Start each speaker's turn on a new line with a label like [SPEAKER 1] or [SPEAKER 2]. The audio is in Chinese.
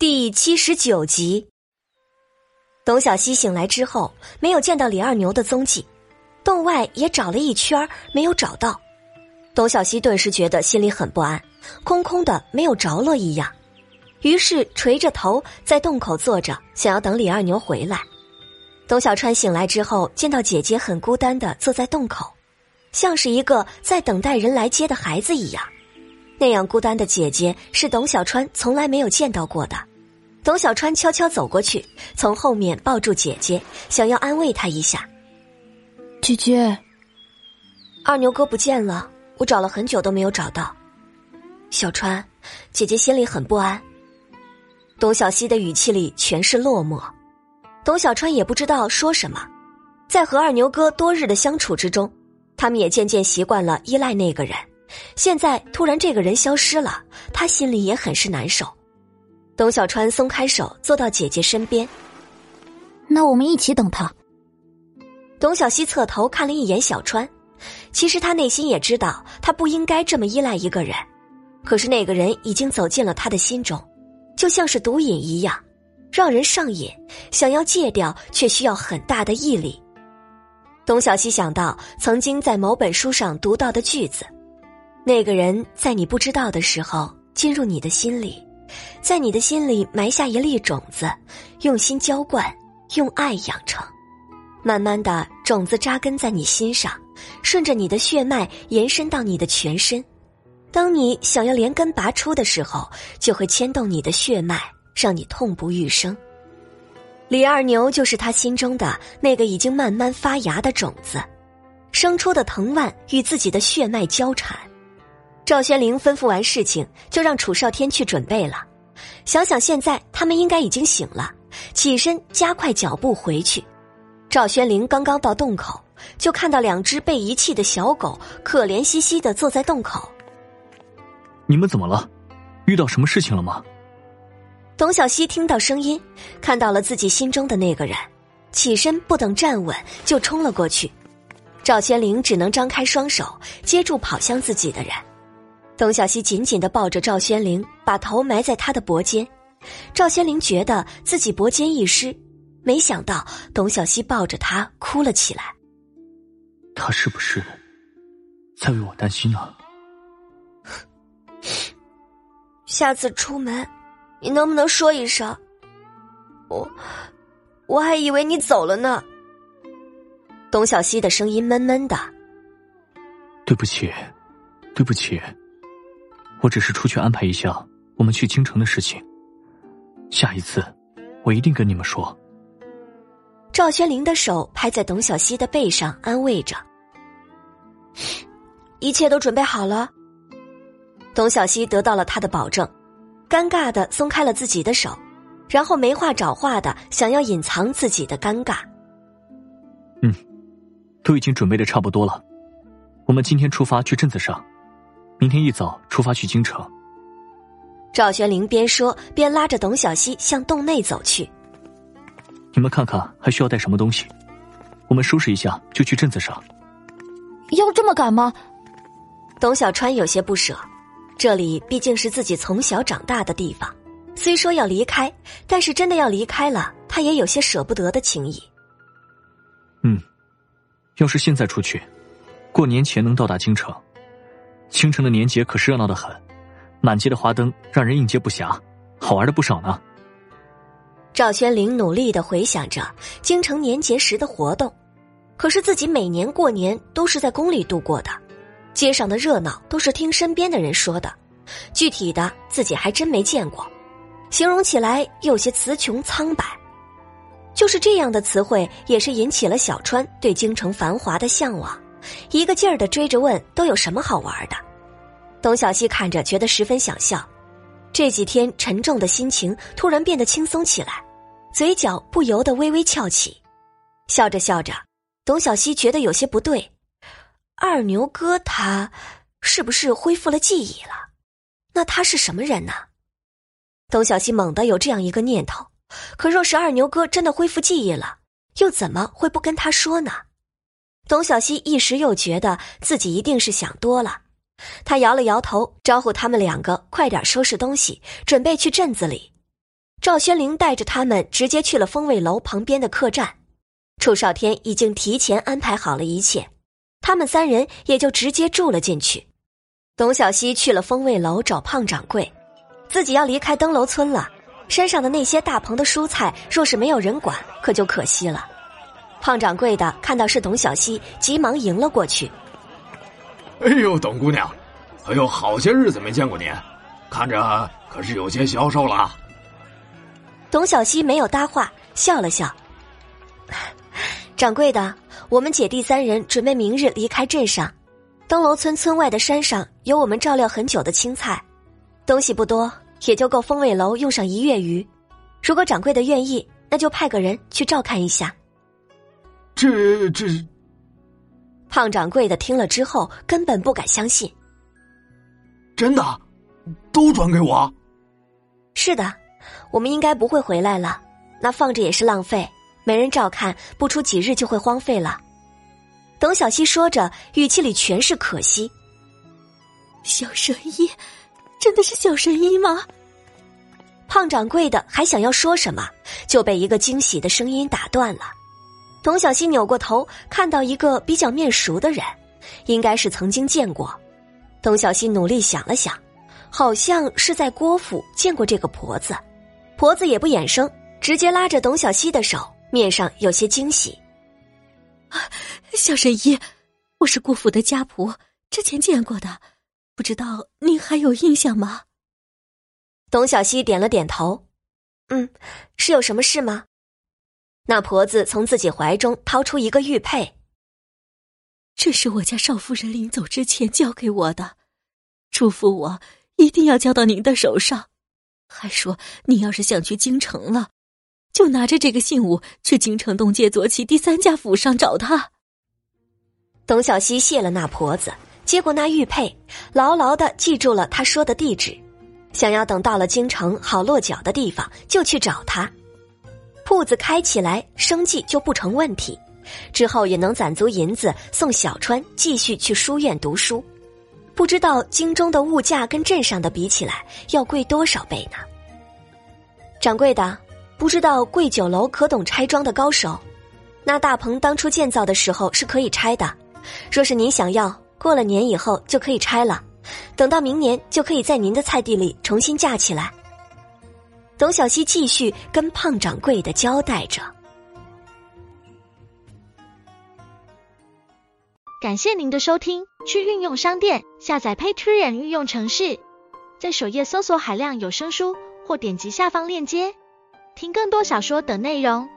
[SPEAKER 1] 第七十九集，董小希醒来之后，没有见到李二牛的踪迹，洞外也找了一圈，没有找到。董小希顿时觉得心里很不安，空空的，没有着落一样。于是垂着头在洞口坐着，想要等李二牛回来。董小川醒来之后，见到姐姐很孤单的坐在洞口，像是一个在等待人来接的孩子一样。那样孤单的姐姐是董小川从来没有见到过的。董小川悄悄走过去，从后面抱住姐姐，想要安慰她一下。
[SPEAKER 2] 姐姐，
[SPEAKER 1] 二牛哥不见了，我找了很久都没有找到。小川，姐姐心里很不安。董小希的语气里全是落寞。董小川也不知道说什么，在和二牛哥多日的相处之中，他们也渐渐习惯了依赖那个人。现在突然这个人消失了，他心里也很是难受。董小川松开手，坐到姐姐身边。
[SPEAKER 2] 那我们一起等他。
[SPEAKER 1] 董小希侧头看了一眼小川，其实他内心也知道，他不应该这么依赖一个人，可是那个人已经走进了他的心中，就像是毒瘾一样，让人上瘾，想要戒掉却需要很大的毅力。董小希想到曾经在某本书上读到的句子：“那个人在你不知道的时候进入你的心里。”在你的心里埋下一粒种子，用心浇灌，用爱养成，慢慢的种子扎根在你心上，顺着你的血脉延伸到你的全身。当你想要连根拔出的时候，就会牵动你的血脉，让你痛不欲生。李二牛就是他心中的那个已经慢慢发芽的种子，生出的藤蔓与自己的血脉交缠。赵宣灵吩咐完事情，就让楚少天去准备了。想想现在他们应该已经醒了，起身加快脚步回去。赵宣灵刚刚到洞口，就看到两只被遗弃的小狗，可怜兮兮的坐在洞口。
[SPEAKER 3] 你们怎么了？遇到什么事情了吗？
[SPEAKER 1] 董小希听到声音，看到了自己心中的那个人，起身不等站稳就冲了过去。赵宣灵只能张开双手接住跑向自己的人。董小希紧紧的抱着赵宣灵，把头埋在他的脖间。赵宣灵觉得自己脖间一湿，没想到董小希抱着他哭了起来。
[SPEAKER 3] 他是不是在为我担心呢？
[SPEAKER 1] 下次出门，你能不能说一声？我我还以为你走了呢。董小希的声音闷闷的。
[SPEAKER 3] 对不起，对不起。我只是出去安排一下我们去京城的事情，下一次我一定跟你们说。
[SPEAKER 1] 赵学林的手拍在董小希的背上，安慰着：“一切都准备好了。”董小希得到了他的保证，尴尬的松开了自己的手，然后没话找话的想要隐藏自己的尴尬。
[SPEAKER 3] 嗯，都已经准备的差不多了，我们今天出发去镇子上。明天一早出发去京城。
[SPEAKER 1] 赵玄灵边说边拉着董小希向洞内走去。
[SPEAKER 3] 你们看看还需要带什么东西，我们收拾一下就去镇子上。
[SPEAKER 2] 要这么赶吗？
[SPEAKER 1] 董小川有些不舍，这里毕竟是自己从小长大的地方，虽说要离开，但是真的要离开了，他也有些舍不得的情谊。
[SPEAKER 3] 嗯，要是现在出去，过年前能到达京城。京城的年节可是热闹的很，满街的花灯让人应接不暇，好玩的不少呢。
[SPEAKER 1] 赵宣灵努力的回想着京城年节时的活动，可是自己每年过年都是在宫里度过的，街上的热闹都是听身边的人说的，具体的自己还真没见过，形容起来有些词穷苍白。就是这样的词汇，也是引起了小川对京城繁华的向往。一个劲儿的追着问都有什么好玩的，董小希看着觉得十分想笑，这几天沉重的心情突然变得轻松起来，嘴角不由得微微翘起，笑着笑着，董小希觉得有些不对，二牛哥他是不是恢复了记忆了？那他是什么人呢？董小希猛地有这样一个念头，可若是二牛哥真的恢复记忆了，又怎么会不跟他说呢？董小希一时又觉得自己一定是想多了，他摇了摇头，招呼他们两个快点收拾东西，准备去镇子里。赵宣灵带着他们直接去了风味楼旁边的客栈。楚少天已经提前安排好了一切，他们三人也就直接住了进去。董小希去了风味楼找胖掌柜，自己要离开登楼村了。山上的那些大棚的蔬菜，若是没有人管，可就可惜了。胖掌柜的看到是董小希，急忙迎了过去。
[SPEAKER 4] 哎呦，董姑娘，哎呦，好些日子没见过您，看着可是有些消瘦了。
[SPEAKER 1] 董小希没有搭话，笑了笑。掌柜的，我们姐弟三人准备明日离开镇上，登楼村村外的山上有我们照料很久的青菜，东西不多。也就够风味楼用上一月余，如果掌柜的愿意，那就派个人去照看一下。
[SPEAKER 4] 这这，
[SPEAKER 1] 胖掌柜的听了之后根本不敢相信。
[SPEAKER 4] 真的，都转给我？
[SPEAKER 1] 是的，我们应该不会回来了，那放着也是浪费，没人照看，不出几日就会荒废了。董小希说着，语气里全是可惜。
[SPEAKER 2] 小神医。真的是小神医吗？
[SPEAKER 1] 胖掌柜的还想要说什么，就被一个惊喜的声音打断了。董小希扭过头，看到一个比较面熟的人，应该是曾经见过。董小希努力想了想，好像是在郭府见过这个婆子。婆子也不掩声，直接拉着董小希的手，面上有些惊喜。
[SPEAKER 2] 小神医，我是郭府的家仆，之前见过的。不知道您还有印象吗？
[SPEAKER 1] 董小希点了点头，嗯，是有什么事吗？那婆子从自己怀中掏出一个玉佩，
[SPEAKER 2] 这是我家少夫人临走之前交给我的，嘱咐我一定要交到您的手上，还说你要是想去京城了，就拿着这个信物去京城东界左起第三家府上找他。
[SPEAKER 1] 董小希谢了那婆子。接过那玉佩，牢牢的记住了她说的地址，想要等到了京城好落脚的地方就去找他。铺子开起来，生计就不成问题，之后也能攒足银子送小川继续去书院读书。不知道京中的物价跟镇上的比起来要贵多少倍呢？掌柜的，不知道贵酒楼可懂拆装的高手？那大棚当初建造的时候是可以拆的，若是您想要。过了年以后就可以拆了，等到明年就可以在您的菜地里重新架起来。董小希继续跟胖掌柜的交代着。
[SPEAKER 5] 感谢您的收听，去运用商店下载 Patreon 运用城市，在首页搜索海量有声书，或点击下方链接听更多小说等内容。